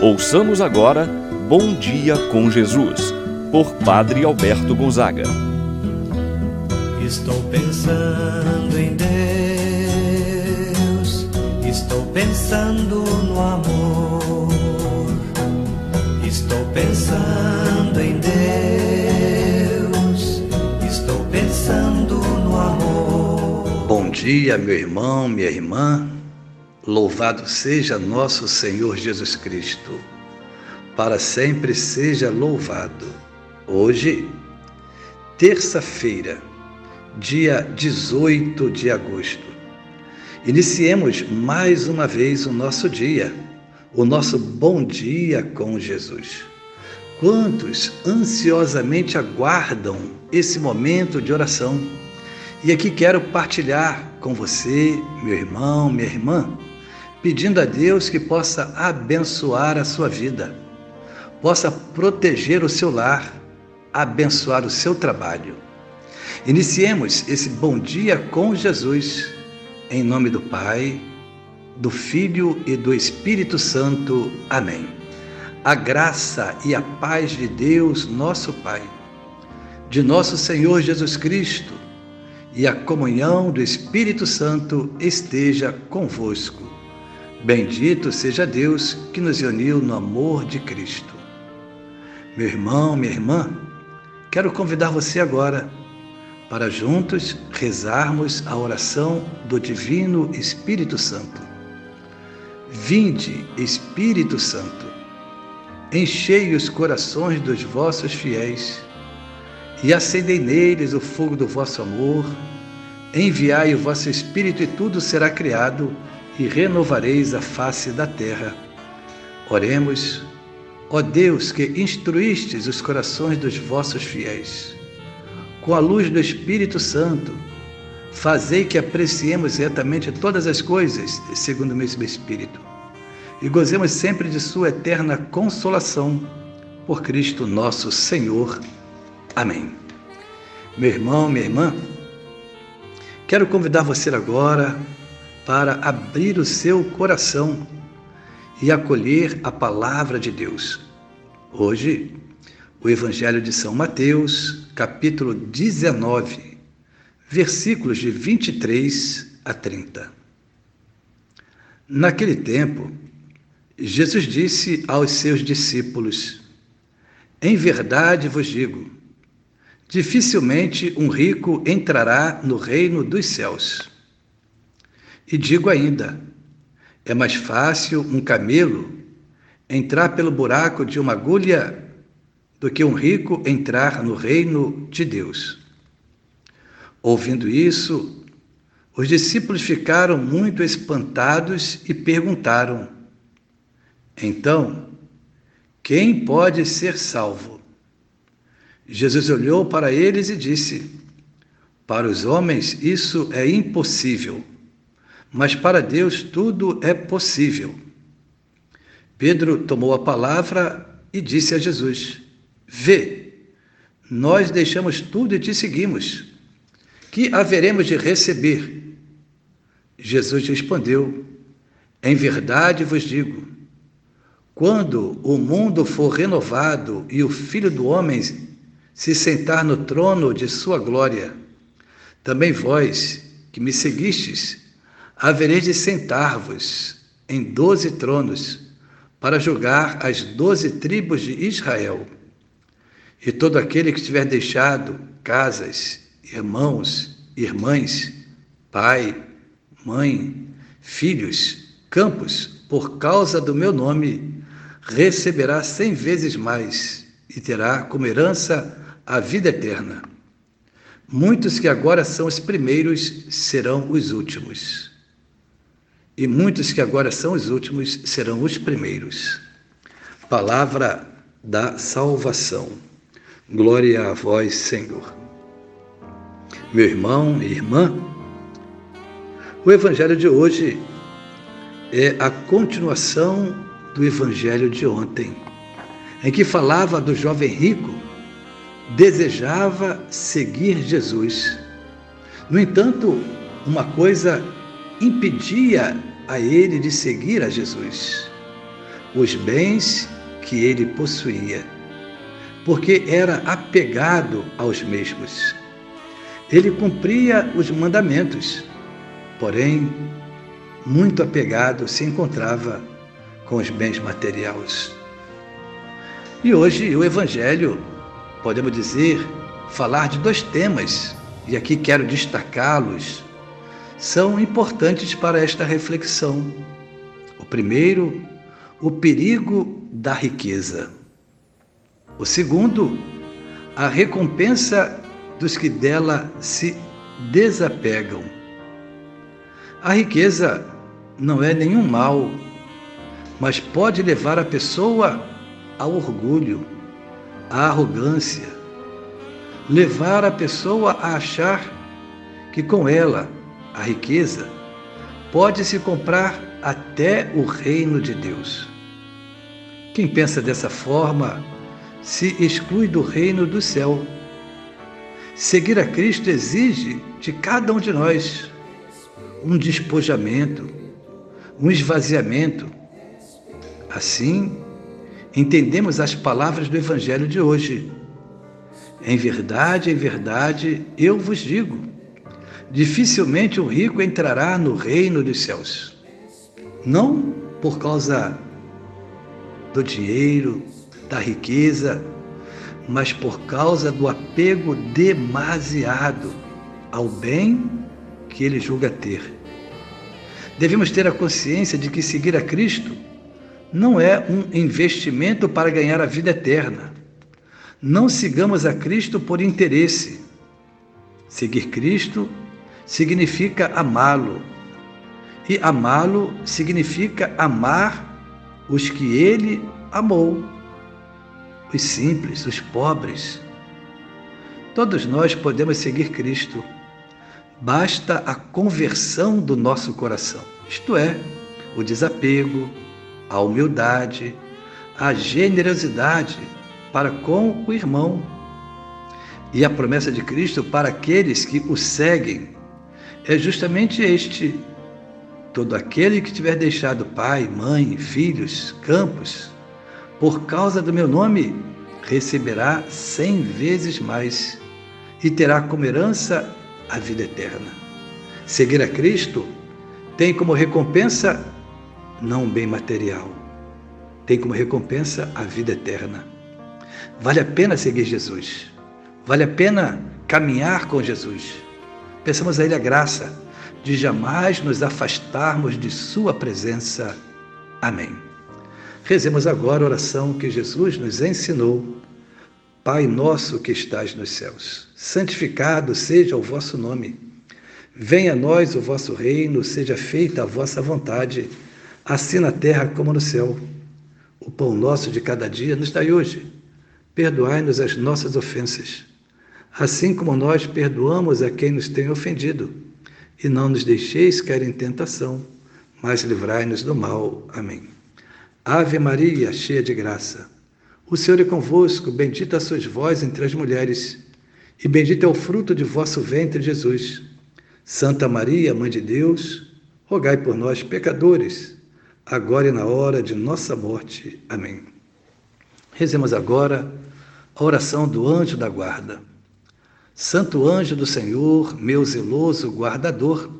Ouçamos agora Bom Dia com Jesus, por Padre Alberto Gonzaga. Estou pensando em Deus, estou pensando no amor, estou pensando em Deus, estou pensando no amor. Bom dia, meu irmão, minha irmã. Louvado seja nosso Senhor Jesus Cristo. Para sempre seja louvado. Hoje, terça-feira, dia 18 de agosto. Iniciemos mais uma vez o nosso dia, o nosso bom dia com Jesus. Quantos ansiosamente aguardam esse momento de oração? E aqui quero partilhar com você, meu irmão, minha irmã, pedindo a Deus que possa abençoar a sua vida, possa proteger o seu lar, abençoar o seu trabalho. Iniciemos esse bom dia com Jesus, em nome do Pai, do Filho e do Espírito Santo. Amém. A graça e a paz de Deus, nosso Pai, de nosso Senhor Jesus Cristo e a comunhão do Espírito Santo esteja convosco Bendito seja Deus que nos uniu no amor de Cristo. Meu irmão, minha irmã, quero convidar você agora para juntos rezarmos a oração do Divino Espírito Santo. Vinde, Espírito Santo, enchei os corações dos vossos fiéis e acendei neles o fogo do vosso amor. Enviai o vosso Espírito e tudo será criado e renovareis a face da terra. Oremos, ó Deus que instruístes os corações dos vossos fiéis. Com a luz do Espírito Santo, fazei que apreciemos retamente todas as coisas, segundo o mesmo Espírito, e gozemos sempre de Sua eterna consolação, por Cristo nosso Senhor. Amém. Meu irmão, minha irmã, quero convidar você agora para abrir o seu coração e acolher a palavra de Deus. Hoje, o Evangelho de São Mateus, capítulo 19, versículos de 23 a 30. Naquele tempo, Jesus disse aos seus discípulos: Em verdade vos digo, dificilmente um rico entrará no reino dos céus. E digo ainda: é mais fácil um camelo entrar pelo buraco de uma agulha do que um rico entrar no reino de Deus. Ouvindo isso, os discípulos ficaram muito espantados e perguntaram: Então, quem pode ser salvo? Jesus olhou para eles e disse: Para os homens isso é impossível mas para Deus tudo é possível. Pedro tomou a palavra e disse a Jesus: Vê, nós deixamos tudo e te seguimos. Que haveremos de receber? Jesus respondeu: Em verdade vos digo, quando o mundo for renovado e o Filho do Homem se sentar no trono de sua glória, também vós que me seguistes, havereis de sentar-vos em doze tronos para julgar as doze tribos de Israel. E todo aquele que tiver deixado casas, irmãos, irmãs, pai, mãe, filhos, campos, por causa do meu nome, receberá cem vezes mais e terá como herança a vida eterna. Muitos que agora são os primeiros serão os últimos e muitos que agora são os últimos serão os primeiros. Palavra da salvação. Glória a vós, Senhor. Meu irmão e irmã, o evangelho de hoje é a continuação do evangelho de ontem, em que falava do jovem rico, desejava seguir Jesus. No entanto, uma coisa impedia a ele de seguir a Jesus. os bens que ele possuía, porque era apegado aos mesmos. Ele cumpria os mandamentos, porém, muito apegado se encontrava com os bens materiais. E hoje o Evangelho, podemos dizer, falar de dois temas, e aqui quero destacá-los, são importantes para esta reflexão. O primeiro, o perigo da riqueza. O segundo, a recompensa dos que dela se desapegam. A riqueza não é nenhum mal, mas pode levar a pessoa ao orgulho, à arrogância, levar a pessoa a achar que com ela, a riqueza, pode-se comprar até o reino de Deus. Quem pensa dessa forma se exclui do reino do céu. Seguir a Cristo exige de cada um de nós um despojamento, um esvaziamento. Assim, entendemos as palavras do Evangelho de hoje. Em verdade, em verdade, eu vos digo: dificilmente o rico entrará no reino dos céus. Não por causa do dinheiro, da riqueza, mas por causa do apego demasiado ao bem que ele julga ter. Devemos ter a consciência de que seguir a Cristo não é um investimento para ganhar a vida eterna. Não sigamos a Cristo por interesse. Seguir Cristo significa amá-lo. E amá-lo significa amar os que ele amou, os simples, os pobres. Todos nós podemos seguir Cristo. Basta a conversão do nosso coração, isto é, o desapego, a humildade, a generosidade para com o irmão e a promessa de Cristo para aqueles que o seguem é justamente este: todo aquele que tiver deixado pai, mãe, filhos, campos, por causa do meu nome, receberá cem vezes mais e terá como herança a vida eterna. Seguir a Cristo tem como recompensa não um bem material. Tem como recompensa a vida eterna. Vale a pena seguir Jesus. Vale a pena caminhar com Jesus. Peçamos a Ele a graça de jamais nos afastarmos de Sua presença. Amém. Rezemos agora a oração que Jesus nos ensinou. Pai nosso que estás nos céus, santificado seja o vosso nome. Venha a nós o vosso reino, seja feita a vossa vontade assim na terra como no céu. O pão nosso de cada dia nos dai hoje. Perdoai-nos as nossas ofensas, assim como nós perdoamos a quem nos tem ofendido. E não nos deixeis cair em tentação, mas livrai-nos do mal. Amém. Ave Maria, cheia de graça, o Senhor é convosco, bendita sois vós entre as mulheres, e bendito é o fruto de vosso ventre, Jesus. Santa Maria, Mãe de Deus, rogai por nós, pecadores, agora e na hora de nossa morte. Amém. Rezemos agora a oração do anjo da guarda. Santo anjo do Senhor, meu zeloso guardador,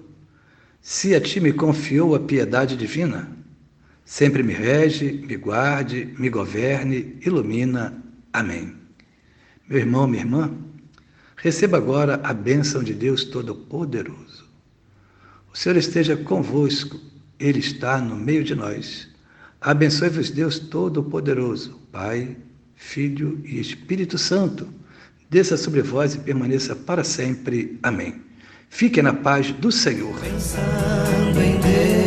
se a ti me confiou a piedade divina, sempre me rege, me guarde, me governe, ilumina. Amém. Meu irmão, minha irmã, receba agora a bênção de Deus Todo-Poderoso. O Senhor esteja convosco ele está no meio de nós. Abençoe-vos, Deus Todo-Poderoso, Pai, Filho e Espírito Santo. Desça sobre vós e permaneça para sempre. Amém. Fique na paz do Senhor. Pensando em Deus,